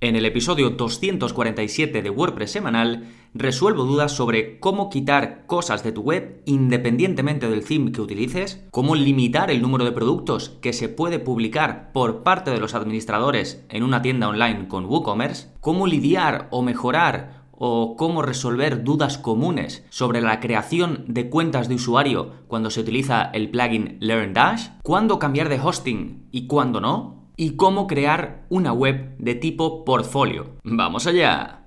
En el episodio 247 de WordPress semanal, resuelvo dudas sobre cómo quitar cosas de tu web independientemente del theme que utilices, cómo limitar el número de productos que se puede publicar por parte de los administradores en una tienda online con WooCommerce, cómo lidiar o mejorar o cómo resolver dudas comunes sobre la creación de cuentas de usuario cuando se utiliza el plugin LearnDash, cuándo cambiar de hosting y cuándo no, y cómo crear una web de tipo portfolio. ¡Vamos allá!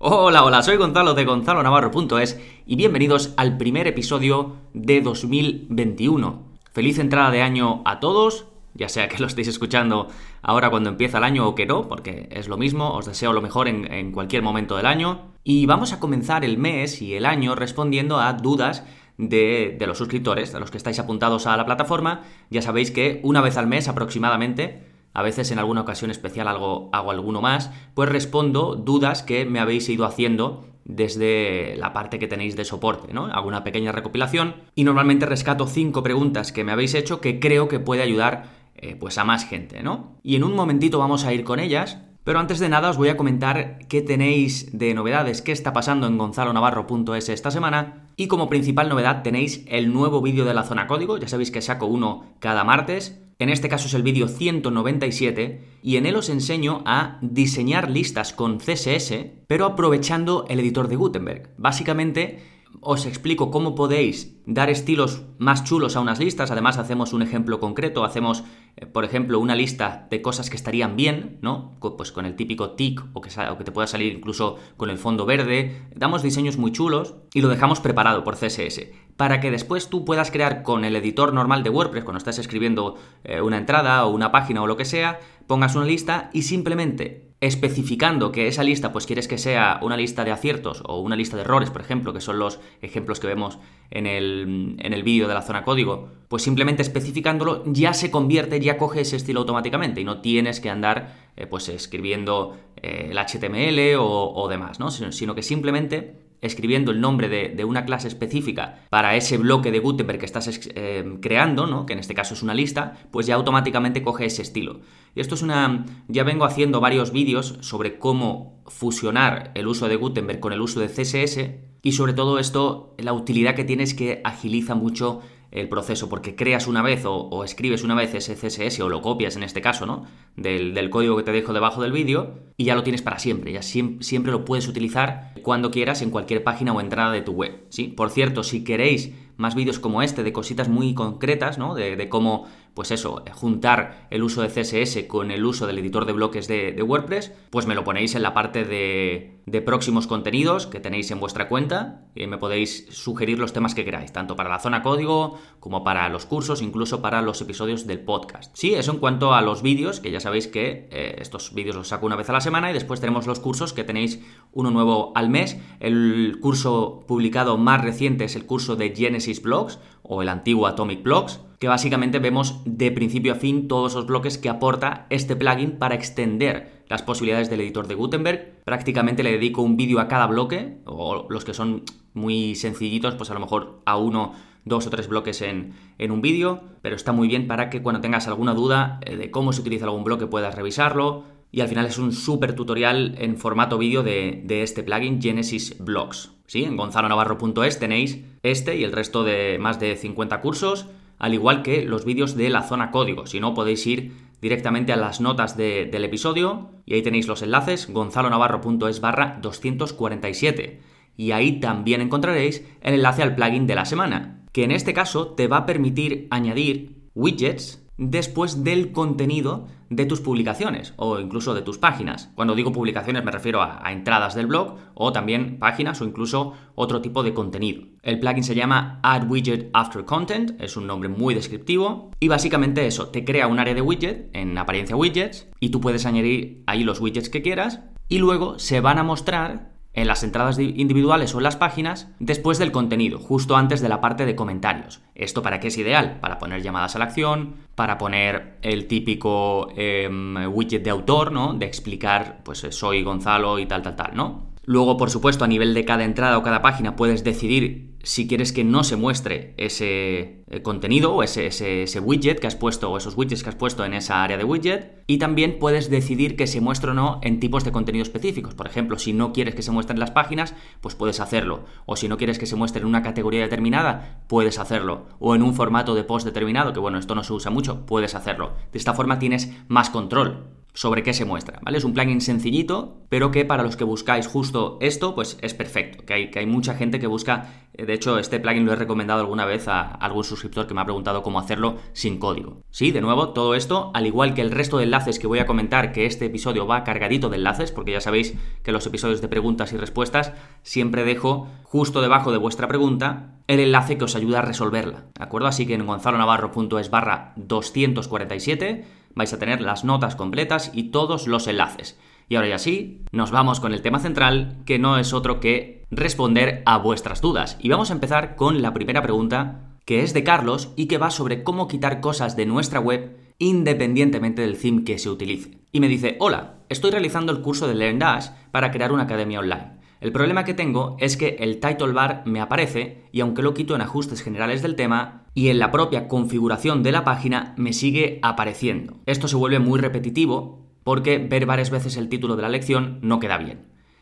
Hola, hola, soy Gonzalo de Gonzalo Navarro.es y bienvenidos al primer episodio de 2021. Feliz entrada de año a todos, ya sea que lo estéis escuchando ahora cuando empieza el año o que no, porque es lo mismo, os deseo lo mejor en, cualquier momento del año. Y vamos a comenzar el mes y el año respondiendo a dudas de, los suscriptores, de los que estáis apuntados a la plataforma. Ya sabéis que una vez al mes aproximadamente, a veces en alguna ocasión especial algo, hago alguno más, pues respondo dudas que me habéis ido haciendo desde la parte que tenéis de soporte, ¿no? Hago una pequeña recopilación y normalmente rescato cinco preguntas que me habéis hecho que creo que puede ayudar eh, pues a más gente, ¿no? Y en un momentito vamos a ir con ellas, pero antes de nada os voy a comentar qué tenéis de novedades, qué está pasando en gonzalonavarro.es esta semana. Y como principal novedad tenéis el nuevo vídeo de la zona código, ya sabéis que saco uno cada martes. En este caso es el vídeo 197 y en él os enseño a diseñar listas con CSS, pero aprovechando el editor de Gutenberg. Básicamente os explico cómo podéis dar estilos más chulos a unas listas. Además, hacemos un ejemplo concreto. Hacemos, por ejemplo, una lista de cosas que estarían bien, ¿no? Pues con el típico tick o que, o que te pueda salir incluso con el fondo verde. Damos diseños muy chulos y lo dejamos preparado por CSS. Para que después tú puedas crear con el editor normal de WordPress, cuando estás escribiendo eh, una entrada o una página o lo que sea, pongas una lista y simplemente especificando que esa lista pues quieres que sea una lista de aciertos o una lista de errores, por ejemplo, que son los ejemplos que vemos en el, en el vídeo de la zona código, pues simplemente especificándolo ya se convierte, ya coge ese estilo automáticamente y no tienes que andar eh, pues escribiendo eh, el HTML o, demás, ¿no? sino que simplemente escribiendo el nombre de, una clase específica para ese bloque de Gutenberg que estás eh, creando, ¿no? que en este caso es una lista, pues ya automáticamente coge ese estilo. Y esto es una... ya vengo haciendo varios vídeos sobre cómo fusionar el uso de Gutenberg con el uso de CSS y sobre todo esto, la utilidad que tiene es que agiliza mucho el proceso, porque creas una vez o, escribes una vez ese CSS o lo copias en este caso, ¿no? Del, código que te dejo debajo del vídeo y ya lo tienes para siempre, ya siempre, lo puedes utilizar cuando quieras en cualquier página o entrada de tu web, ¿sí? Por cierto, si queréis más vídeos como este de cositas muy concretas, ¿no? De, cómo, pues eso, juntar el uso de CSS con el uso del editor de bloques de, de WordPress, pues me lo ponéis en la parte de, de próximos contenidos que tenéis en vuestra cuenta y me podéis sugerir los temas que queráis, tanto para la zona código como para los cursos, incluso para los episodios del podcast. Sí, eso en cuanto a los vídeos, que ya sabéis que eh, estos vídeos los saco una vez a la semana y después tenemos los cursos que tenéis uno nuevo al mes. El curso publicado más reciente es el curso de Genesis Blogs o el antiguo Atomic Blogs que básicamente vemos de principio a fin todos los bloques que aporta este plugin para extender las posibilidades del editor de Gutenberg. Prácticamente le dedico un vídeo a cada bloque, o los que son muy sencillitos, pues a lo mejor a uno, dos o tres bloques en, un vídeo, pero está muy bien para que cuando tengas alguna duda eh, de cómo se utiliza algún bloque puedas revisarlo. Y al final es un súper tutorial en formato vídeo de, de, este plugin Genesis Blocks. ¿Sí? En gonzalonavarro.es tenéis este y el resto de más de 50 cursos al igual que los vídeos de la zona código. Si no, podéis ir directamente a las notas del episodio y ahí tenéis los enlaces gonzalonavarro.es barra 247. Y ahí también encontraréis el enlace al plugin de la semana, que en este caso te va a permitir añadir widgets después del contenido de tus publicaciones o incluso de tus páginas. Cuando digo publicaciones me refiero a, entradas del blog o también páginas o incluso otro tipo de contenido. El plugin se llama Add Widget After Content, es un nombre muy descriptivo y básicamente eso, te crea un área de widget en apariencia widgets y tú puedes añadir ahí los widgets que quieras y luego se van a mostrar en las entradas individuales o en las páginas después del contenido, justo antes de la parte de comentarios. ¿Esto para qué es ideal? Para poner llamadas a la acción, para poner el típico em, widget de autor, ¿no? De explicar, pues soy Gonzalo y tal, tal, tal, ¿no? Luego, por supuesto, a nivel de cada entrada o cada página puedes decidir si quieres que no se muestre ese eh, contenido o ese, widget que has puesto o esos widgets que has puesto en esa área de widget. Y también puedes decidir que se muestre o no en tipos de contenido específicos. Por ejemplo, si no quieres que se muestren las páginas, pues puedes hacerlo. O si no quieres que se muestre en una categoría determinada, puedes hacerlo. O en un formato de post determinado, que bueno, esto no se usa mucho, puedes hacerlo. De esta forma tienes más control sobre qué se muestra, ¿vale? Es un plugin sencillito, pero que para los que buscáis justo esto, pues es perfecto, que hay, que hay mucha gente que busca, eh, de hecho este plugin lo he recomendado alguna vez a algún suscriptor que me ha preguntado cómo hacerlo sin código. Sí, de nuevo, todo esto, al igual que el resto de enlaces que voy a comentar, que este episodio va cargadito de enlaces, porque ya sabéis que los episodios de preguntas y respuestas siempre dejo justo debajo de vuestra pregunta el enlace que os ayuda a resolverla, ¿de acuerdo? Así que en gonzalonavarro.es barra 247 vais a tener las notas completas y todos los enlaces. Y ahora ya sí, nos vamos con el tema central, que no es otro que responder a vuestras dudas. Y vamos a empezar con la primera pregunta, que es de Carlos y que va sobre cómo quitar cosas de nuestra web independientemente del theme que se utilice. Y me dice, hola, estoy realizando el curso de Learn Dash para crear una academia online. El problema que tengo es que el title bar me aparece y aunque lo quito en ajustes generales del tema y en la propia configuración de la página me sigue apareciendo. Esto se vuelve muy repetitivo porque ver varias veces el título de la lección no queda bien.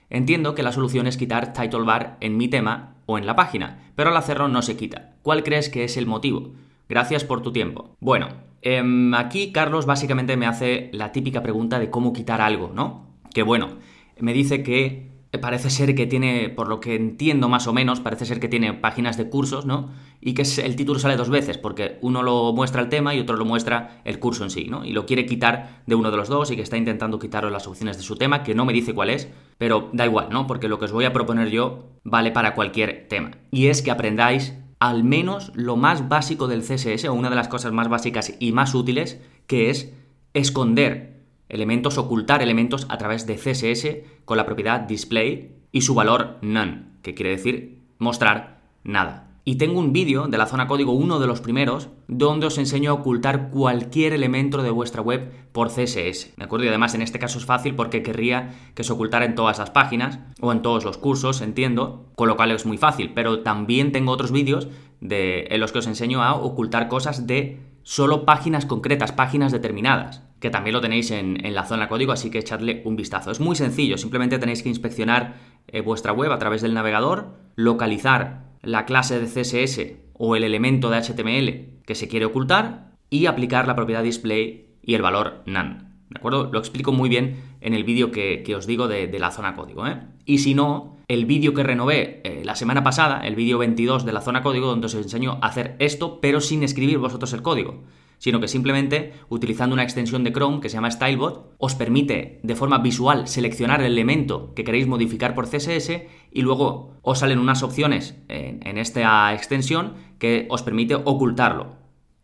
Entiendo que la solución es quitar title bar en mi tema o en la página, pero al hacerlo no se quita. ¿Cuál crees que es el motivo? Gracias por tu tiempo. Bueno, em, aquí Carlos básicamente me hace la típica pregunta de cómo quitar algo, ¿no? Que bueno, me dice que parece ser que tiene, por lo que entiendo más o menos, parece ser que tiene páginas de cursos, ¿no? Y que el título sale dos veces, porque uno lo muestra el tema y otro lo muestra el curso en sí, ¿no? Y lo quiere quitar de uno de los dos y que está intentando quitarlo las opciones de su tema, que no me dice cuál es, pero da igual, ¿no? Porque lo que os voy a proponer yo vale para cualquier tema. Y es que aprendáis al menos lo más básico del CSS, o una de las cosas más básicas y más útiles, que es esconder elementos, ocultar elementos a través de CSS con la propiedad display y su valor none, que quiere decir mostrar nada. Y tengo un vídeo de la zona código, uno de los primeros, donde os enseño a ocultar cualquier elemento de vuestra web por CSS. ¿De acuerdo? Y además en este caso es fácil porque querría que se ocultara en todas las páginas o en todos los cursos, entiendo, con lo cual es muy fácil. Pero también tengo otros vídeos de, en los que os enseño a ocultar cosas de solo páginas concretas, páginas determinadas que también lo tenéis en, la zona código, así que echadle un vistazo. Es muy sencillo, simplemente tenéis que inspeccionar eh, vuestra web a través del navegador, localizar la clase de CSS o el elemento de HTML que se quiere ocultar y aplicar la propiedad display y el valor none. ¿De acuerdo? Lo explico muy bien en el vídeo que, os digo de, la zona código. ¿eh? Y si no, el vídeo que renové eh, la semana pasada, el vídeo 22 de la zona código, donde os enseño a hacer esto, pero sin escribir vosotros el código sino que simplemente utilizando una extensión de Chrome que se llama StyleBot os permite de forma visual seleccionar el elemento que queréis modificar por CSS y luego os salen unas opciones en, esta extensión que os permite ocultarlo.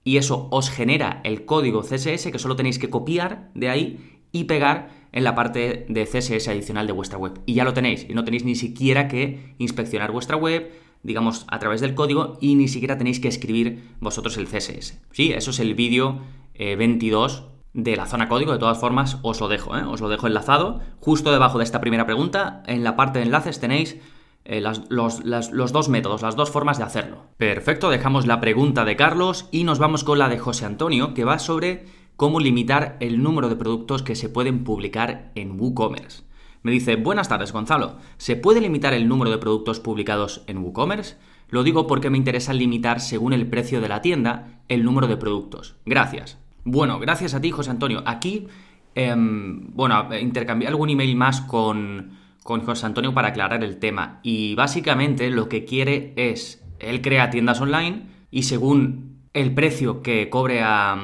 Y eso os genera el código CSS que solo tenéis que copiar de ahí y pegar en la parte de CSS adicional de vuestra web. Y ya lo tenéis, y no tenéis ni siquiera que inspeccionar vuestra web, digamos, a través del código y ni siquiera tenéis que escribir vosotros el CSS. Sí, eso es el vídeo 22 eh, de la zona código. De todas formas, os lo dejo, ¿eh? os lo dejo enlazado. Justo debajo de esta primera pregunta, en la parte de enlaces tenéis eh, los, los, dos métodos, las dos formas de hacerlo. Perfecto, dejamos la pregunta de Carlos y nos vamos con la de José Antonio, que va sobre cómo limitar el número de productos que se pueden publicar en WooCommerce. Me dice, buenas tardes Gonzalo, ¿se puede limitar el número de productos publicados en WooCommerce? Lo digo porque me interesa limitar según el precio de la tienda el número de productos. Gracias. Bueno, gracias a ti José Antonio. Aquí, em, bueno, intercambié algún email más con, con José Antonio para aclarar el tema. Y básicamente lo que quiere es, él crea tiendas online y según el precio que cobre a,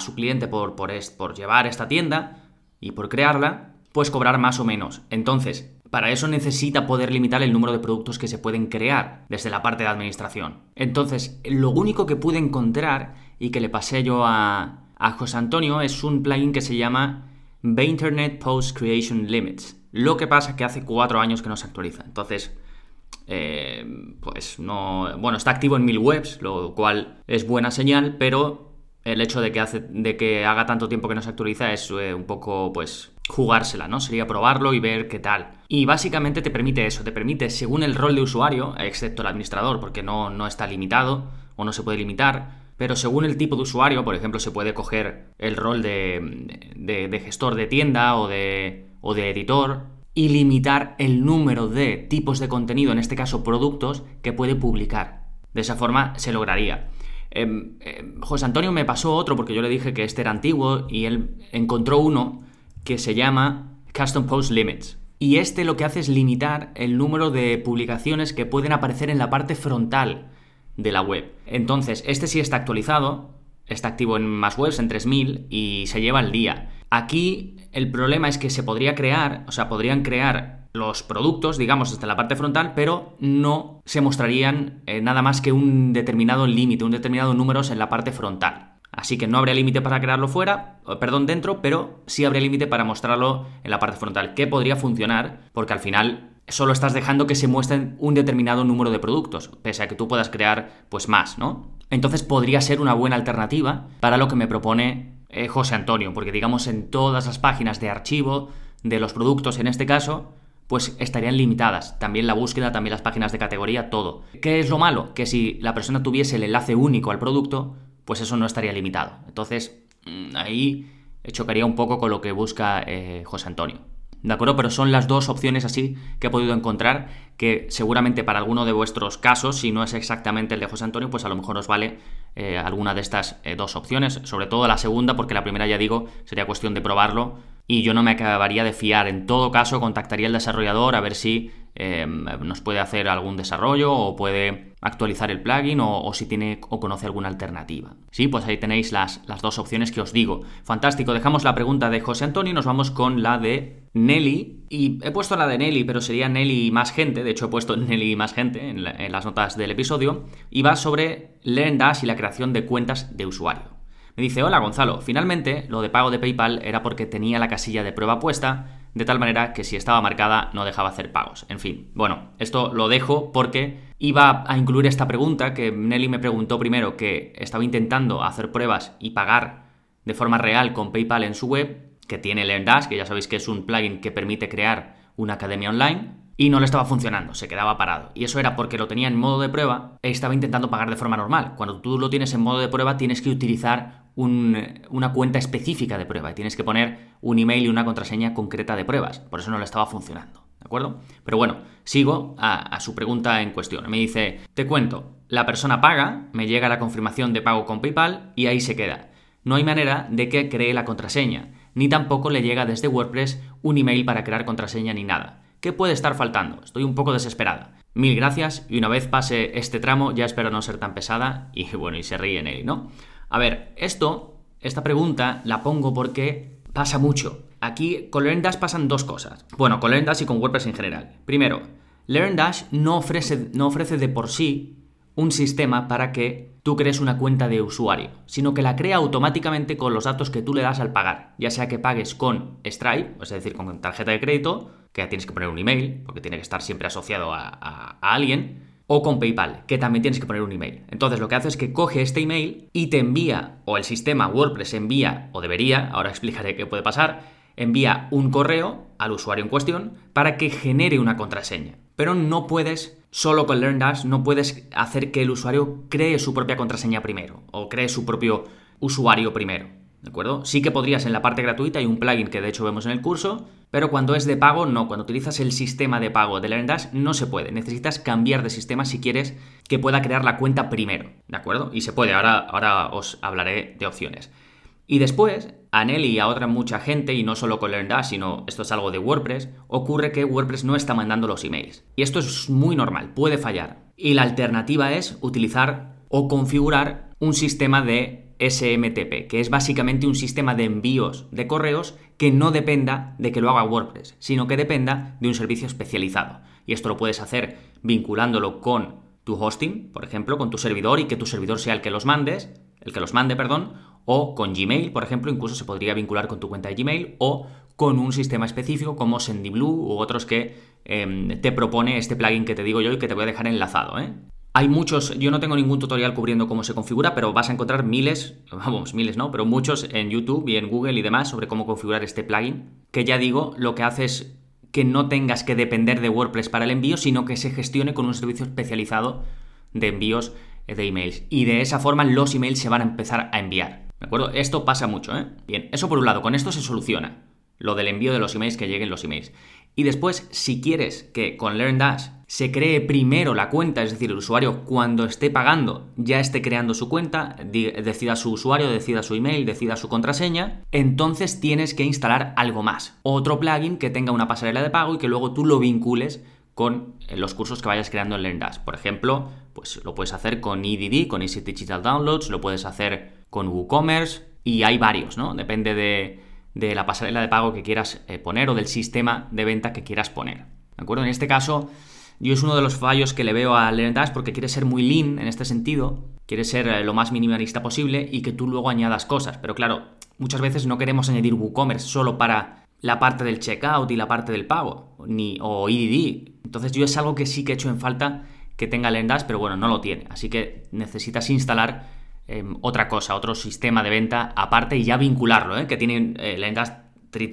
su cliente por, por, por llevar esta tienda y por crearla, pues cobrar más o menos. Entonces, para eso necesita poder limitar el número de productos que se pueden crear desde la parte de administración. Entonces, lo único que pude encontrar y que le pasé yo a, José Antonio es un plugin que se llama Internet Post Creation Limits. Lo que pasa es que hace cuatro años que no se actualiza. Entonces, eh, pues no. Bueno, está activo en mil webs, lo cual es buena señal, pero el hecho de que, hace, de que haga tanto tiempo que no se actualiza es eh, un poco, pues, jugársela, ¿no? Sería probarlo y ver qué tal. Y básicamente te permite eso, te permite, según el rol de usuario, excepto el administrador, porque no, no está limitado o no se puede limitar, pero según el tipo de usuario, por ejemplo, se puede coger el rol de, de, gestor de tienda o de, o de editor y limitar el número de tipos de contenido, en este caso productos, que puede publicar. De esa forma se lograría. Em, em, José Antonio me pasó otro porque yo le dije que este era antiguo y él encontró uno que se llama Custom Post Limits. Y este lo que hace es limitar el número de publicaciones que pueden aparecer en la parte frontal de la web. Entonces, este sí está actualizado, está activo en más webs, en 3000, y se lleva el día. Aquí el problema es que se podría crear, o sea, podrían crear los productos, digamos, desde la parte frontal, pero no se mostrarían eh, nada más que un determinado límite, un determinado números en la parte frontal. Así que no habría límite para crearlo fuera, perdón, dentro, pero sí habría límite para mostrarlo en la parte frontal, que podría funcionar, porque al final solo estás dejando que se muestren un determinado número de productos, pese a que tú puedas crear pues más, ¿no? Entonces podría ser una buena alternativa para lo que me propone eh, José Antonio, porque digamos en todas las páginas de archivo de los productos en este caso, pues estarían limitadas. También la búsqueda, también las páginas de categoría, todo. ¿Qué es lo malo? Que si la persona tuviese el enlace único al producto, pues eso no estaría limitado. Entonces, mm, ahí chocaría un poco con lo que busca eh, José Antonio. ¿De acuerdo? Pero son las dos opciones así que he podido encontrar que seguramente para alguno de vuestros casos, si no es exactamente el de José Antonio, pues a lo mejor os vale eh, alguna de estas eh, dos opciones. Sobre todo la segunda, porque la primera ya digo, sería cuestión de probarlo y yo no me acabaría de fiar. En todo caso, contactaría al desarrollador a ver si Em, nos puede hacer algún desarrollo o puede actualizar el plugin o, si tiene o conoce alguna alternativa. Sí, pues ahí tenéis las, las, dos opciones que os digo. Fantástico, dejamos la pregunta de José Antonio y nos vamos con la de Nelly. Y he puesto la de Nelly, pero sería Nelly y más gente. De hecho, he puesto Nelly y más gente en, las notas del episodio. Y va sobre LearnDash y la creación de cuentas de usuario. Me dice, hola Gonzalo, finalmente lo de pago de PayPal era porque tenía la casilla de prueba puesta de tal manera que si estaba marcada no dejaba hacer pagos. En fin, bueno, esto lo dejo porque iba a incluir esta pregunta que Nelly me preguntó primero que estaba intentando hacer pruebas y pagar de forma real con PayPal en su web, que tiene LearnDash, que ya sabéis que es un plugin que permite crear una academia online, y no le estaba funcionando, se quedaba parado. Y eso era porque lo tenía en modo de prueba e estaba intentando pagar de forma normal. Cuando tú lo tienes en modo de prueba tienes que utilizar una cuenta específica de prueba y tienes que poner un email y una contraseña concreta de pruebas. Por eso no le estaba funcionando. ¿De acuerdo? Pero bueno, sigo a, a su pregunta en cuestión. Me dice, te cuento, la persona paga, me llega la confirmación de pago con PayPal y ahí se queda. No hay manera de que cree la contraseña, ni tampoco le llega desde WordPress un email para crear contraseña ni nada. ¿Qué puede estar faltando? Estoy un poco desesperada. Mil gracias y una vez pase este tramo ya espero no ser tan pesada y bueno, y se ríe en él, ¿no? A ver, esto, esta pregunta la pongo porque pasa mucho. Aquí con LearnDash pasan dos cosas. Bueno, con LearnDash y con WordPress en general. Primero, LearnDash no ofrece, no ofrece de por sí un sistema para que tú crees una cuenta de usuario, sino que la crea automáticamente con los datos que tú le das al pagar, ya sea que pagues con Stripe, es decir, con tarjeta de crédito, que ya tienes que poner un email, porque tiene que estar siempre asociado a, a alguien, o con PayPal, que también tienes que poner un email. Entonces lo que hace es que coge este email y te envía, o el sistema WordPress envía, o debería, ahora explicaré qué puede pasar, envía un correo al usuario en cuestión para que genere una contraseña. Pero no puedes, solo con LearnDash, no puedes hacer que el usuario cree su propia contraseña primero, o cree su propio usuario primero. ¿De acuerdo? Sí que podrías en la parte gratuita, hay un plugin que de hecho vemos en el curso, pero cuando es de pago, no. Cuando utilizas el sistema de pago de LearnDash, no se puede. Necesitas cambiar de sistema si quieres que pueda crear la cuenta primero. ¿De acuerdo? Y se puede. Ahora, ahora os hablaré de opciones. Y después, a Nelly y a otra mucha gente, y no solo con LearnDash, sino esto es algo de WordPress, ocurre que WordPress no está mandando los emails. Y esto es muy normal, puede fallar. Y la alternativa es utilizar o configurar un sistema de SMTP, que es básicamente un sistema de envíos de correos que no dependa de que lo haga WordPress, sino que dependa de un servicio especializado. Y esto lo puedes hacer vinculándolo con tu hosting, por ejemplo, con tu servidor y que tu servidor sea el que los mandes, el que los mande, perdón, o con Gmail, por ejemplo, incluso se podría vincular con tu cuenta de Gmail o con un sistema específico como SendyBlue u otros que em, te propone este plugin que te digo yo y que te voy a dejar enlazado. ¿eh? Hay muchos, yo no tengo ningún tutorial cubriendo cómo se configura, pero vas a encontrar miles, vamos, miles no, pero muchos en YouTube y en Google y demás sobre cómo configurar este plugin, que ya digo, lo que hace es que no tengas que depender de WordPress para el envío, sino que se gestione con un servicio especializado de envíos de emails. Y de esa forma los emails se van a empezar a enviar. ¿De acuerdo? Esto pasa mucho, ¿eh? Bien, eso por un lado, con esto se soluciona. Lo del envío de los emails que lleguen los emails. Y después, si quieres que con LearnDash se cree primero la cuenta, es decir, el usuario cuando esté pagando ya esté creando su cuenta, decida su usuario, decida su email, decida su contraseña, entonces tienes que instalar algo más. Otro plugin que tenga una pasarela de pago y que luego tú lo vincules con eh, los cursos que vayas creando en LearnDash. Por ejemplo, pues lo puedes hacer con EDD, con Easy Digital Downloads, lo puedes hacer con WooCommerce y hay varios, ¿no? Depende de, de la pasarela de pago que quieras eh, poner o del sistema de venta que quieras poner. ¿De acuerdo? En este caso, yo es uno de los fallos que le veo a LearnDash porque quiere ser muy lean en este sentido, quiere ser eh, lo más minimalista posible y que tú luego añadas cosas. Pero claro, muchas veces no queremos añadir WooCommerce solo para la parte del checkout y la parte del pago, ni, o EDD. Entonces yo es algo que sí que he hecho en falta que tenga LearnDash, pero bueno, no lo tiene. Así que necesitas instalar Em, otra cosa, otro sistema de venta aparte y ya vincularlo, ¿eh? que tiene, eh,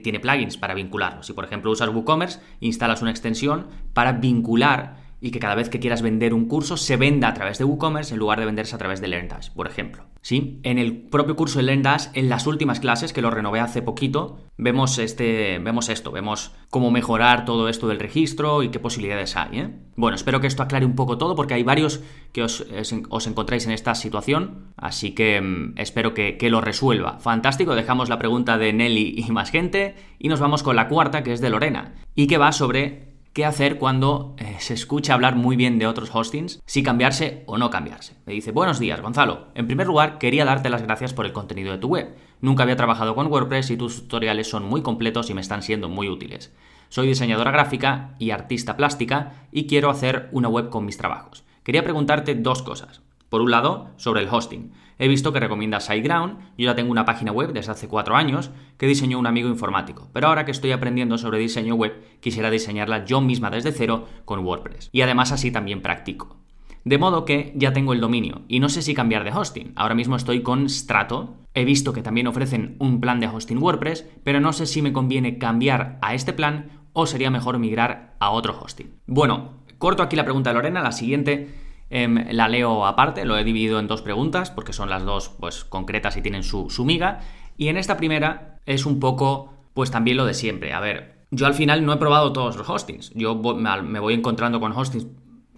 tiene plugins para vincularlo. Si por ejemplo usas WooCommerce, instalas una extensión para vincular y que cada vez que quieras vender un curso se venda a través de WooCommerce en lugar de venderse a través de LearnDash, por ejemplo. ¿Sí? En el propio curso de LearnDash, en las últimas clases, que lo renové hace poquito, vemos, este, vemos esto, vemos cómo mejorar todo esto del registro y qué posibilidades hay. ¿eh? Bueno, espero que esto aclare un poco todo porque hay varios que os, os encontráis en esta situación, así que mm, espero que, que lo resuelva. Fantástico, dejamos la pregunta de Nelly y más gente y nos vamos con la cuarta, que es de Lorena, y que va sobre qué hacer cuando eh, se escucha hablar muy bien de otros hostings, si cambiarse o no cambiarse. Me dice, buenos días, Gonzalo. En primer lugar, quería darte las gracias por el contenido de tu web. Nunca había trabajado con WordPress y tus tutoriales son muy completos y me están siendo muy útiles. Soy diseñadora gráfica y artista plástica y quiero hacer una web con mis trabajos. Quería preguntarte dos cosas. Por un lado, sobre el hosting. He visto que recomiendas SiteGround, yo ya tengo una página web desde hace cuatro años que diseñó un amigo informático, pero ahora que estoy aprendiendo sobre diseño web, quisiera diseñarla yo misma desde cero con WordPress. Y además así también practico. De modo que ya tengo el dominio y no sé si cambiar de hosting. Ahora mismo estoy con Strato. He visto que también ofrecen un plan de hosting WordPress, pero no sé si me conviene cambiar a este plan o sería mejor migrar a otro hosting. Bueno, corto aquí la pregunta de Lorena, la siguiente Em, la leo aparte, lo he dividido en dos preguntas, porque son las dos pues, concretas y tienen su, su miga. Y en esta primera es un poco, pues también lo de siempre. A ver, yo al final no he probado todos los hostings. Yo me voy encontrando con hostings,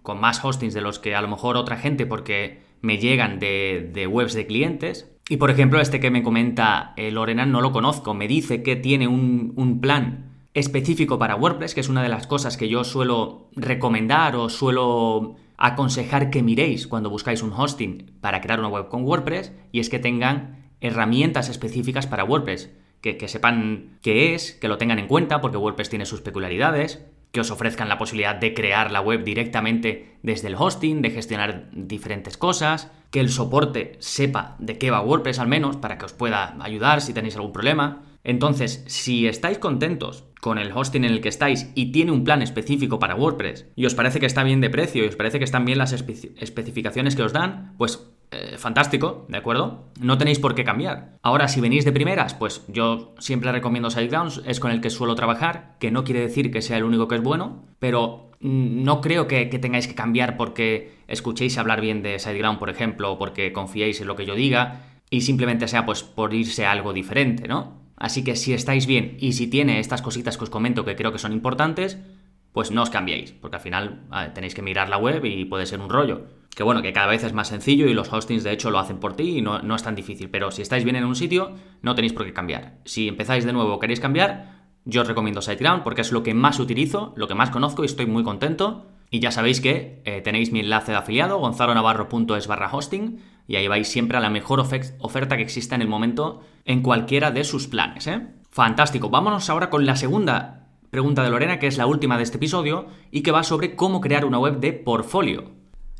con más hostings de los que a lo mejor otra gente, porque me llegan de, webs de clientes. Y por ejemplo, este que me comenta eh, Lorena no lo conozco. Me dice que tiene un, un plan específico para WordPress, que es una de las cosas que yo suelo recomendar o suelo aconsejar que miréis cuando buscáis un hosting para crear una web con WordPress y es que tengan herramientas específicas para WordPress, que, sepan qué es, que lo tengan en cuenta porque WordPress tiene sus peculiaridades, que os ofrezcan la posibilidad de crear la web directamente desde el hosting, de gestionar diferentes cosas, que el soporte sepa de qué va WordPress al menos para que os pueda ayudar si tenéis algún problema. Entonces, si estáis contentos con el hosting en el que estáis y tiene un plan específico para WordPress y os parece que está bien de precio y os parece que están bien las especificaciones que os dan, pues eh, fantástico, ¿de acuerdo? No tenéis por qué cambiar. Ahora, si venís de primeras, pues yo siempre recomiendo SiteGrounds, es con el que suelo trabajar, que no quiere decir que sea el único que es bueno, pero no creo que, que tengáis que cambiar porque escuchéis hablar bien de SiteGround, por ejemplo, o porque confiéis en lo que yo diga, y simplemente sea pues por irse a algo diferente, ¿no? Así que si estáis bien y si tiene estas cositas que os comento que creo que son importantes, pues no os cambiéis, porque al final tenéis que mirar la web y puede ser un rollo. Que bueno, que cada vez es más sencillo y los hostings de hecho lo hacen por ti y no, no es tan difícil, pero si estáis bien en un sitio, no tenéis por qué cambiar. Si empezáis de nuevo o queréis cambiar, yo os recomiendo SiteGround porque es lo que más utilizo, lo que más conozco y estoy muy contento. Y ya sabéis que eh, tenéis mi enlace de afiliado, gonzalonavarro.es barra hosting, y ahí vais siempre a la mejor oferta que exista en el momento en cualquiera de sus planes. ¿eh? Fantástico. Vámonos ahora con la segunda pregunta de Lorena, que es la última de este episodio, y que va sobre cómo crear una web de portfolio.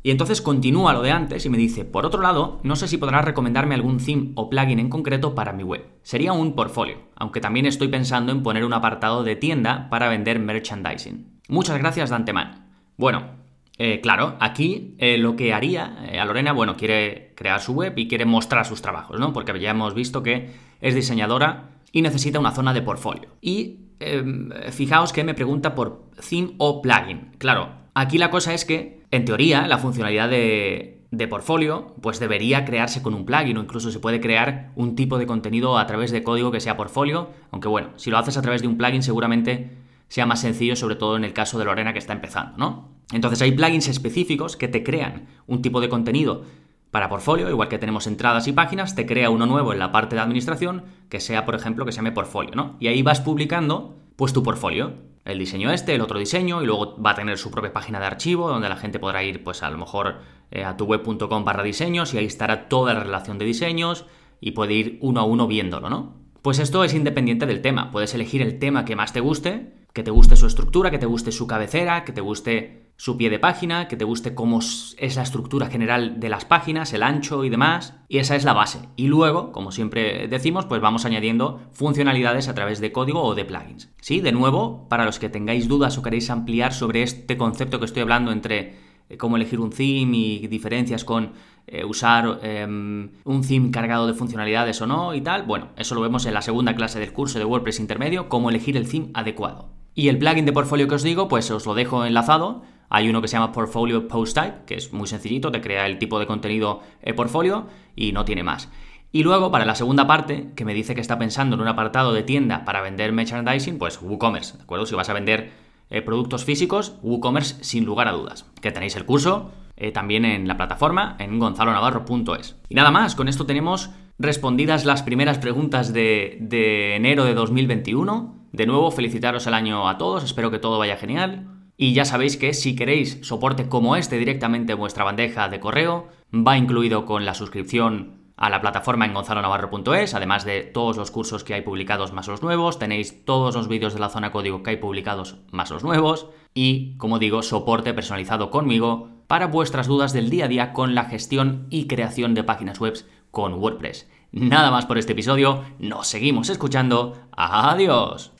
Y entonces continúa lo de antes y me dice, por otro lado, no sé si podrás recomendarme algún theme o plugin en concreto para mi web. Sería un portfolio, aunque también estoy pensando en poner un apartado de tienda para vender merchandising. Muchas gracias de antemano. Bueno, Eh, claro, aquí eh, lo que haría eh, a Lorena, bueno, quiere crear su web y quiere mostrar sus trabajos, ¿no? Porque ya hemos visto que es diseñadora y necesita una zona de portfolio. Y em, fijaos que me pregunta por theme o plugin. Claro, aquí la cosa es que, en teoría, la funcionalidad de, de portfolio, pues debería crearse con un plugin o incluso se puede crear un tipo de contenido a través de código que sea portfolio, aunque bueno, si lo haces a través de un plugin seguramente sea más sencillo, sobre todo en el caso de Lorena que está empezando, ¿no? Entonces hay plugins específicos que te crean un tipo de contenido para portfolio, igual que tenemos entradas y páginas, te crea uno nuevo en la parte de administración que sea, por ejemplo, que se llame portfolio, ¿no? Y ahí vas publicando pues tu portfolio, el diseño este, el otro diseño, y luego va a tener su propia página de archivo donde la gente podrá ir, pues a lo mejor eh, a tu web.com barra diseños y ahí estará toda la relación de diseños y puede ir uno a uno viéndolo, ¿no? Pues esto es independiente del tema, puedes elegir el tema que más te guste, que te guste su estructura, que te guste su cabecera, que te guste su pie de página, que te guste cómo es la estructura general de las páginas, el ancho y demás, y esa es la base. Y luego, como siempre decimos, pues vamos añadiendo funcionalidades a través de código o de plugins. Sí, de nuevo, para los que tengáis dudas o queréis ampliar sobre este concepto que estoy hablando entre cómo elegir un theme y diferencias con eh, usar em, un theme cargado de funcionalidades o no y tal, bueno, eso lo vemos en la segunda clase del curso de WordPress intermedio, cómo elegir el theme adecuado. Y el plugin de portfolio que os digo, pues os lo dejo enlazado hay uno que se llama Portfolio Post Type, que es muy sencillito, te crea el tipo de contenido eh, portfolio y no tiene más. Y luego, para la segunda parte, que me dice que está pensando en un apartado de tienda para vender merchandising, pues WooCommerce, ¿de acuerdo? Si vas a vender eh, productos físicos, WooCommerce sin lugar a dudas. Que tenéis el curso eh, también en la plataforma, en gonzalonavarro.es. Y nada más, con esto tenemos respondidas las primeras preguntas de, de enero de 2021. De nuevo, felicitaros el año a todos, espero que todo vaya genial. Y ya sabéis que si queréis soporte como este directamente en vuestra bandeja de correo, va incluido con la suscripción a la plataforma en gonzalonavarro.es, además de todos los cursos que hay publicados más los nuevos, tenéis todos los vídeos de la zona código que hay publicados más los nuevos y, como digo, soporte personalizado conmigo para vuestras dudas del día a día con la gestión y creación de páginas web con WordPress. Nada más por este episodio, nos seguimos escuchando. Adiós.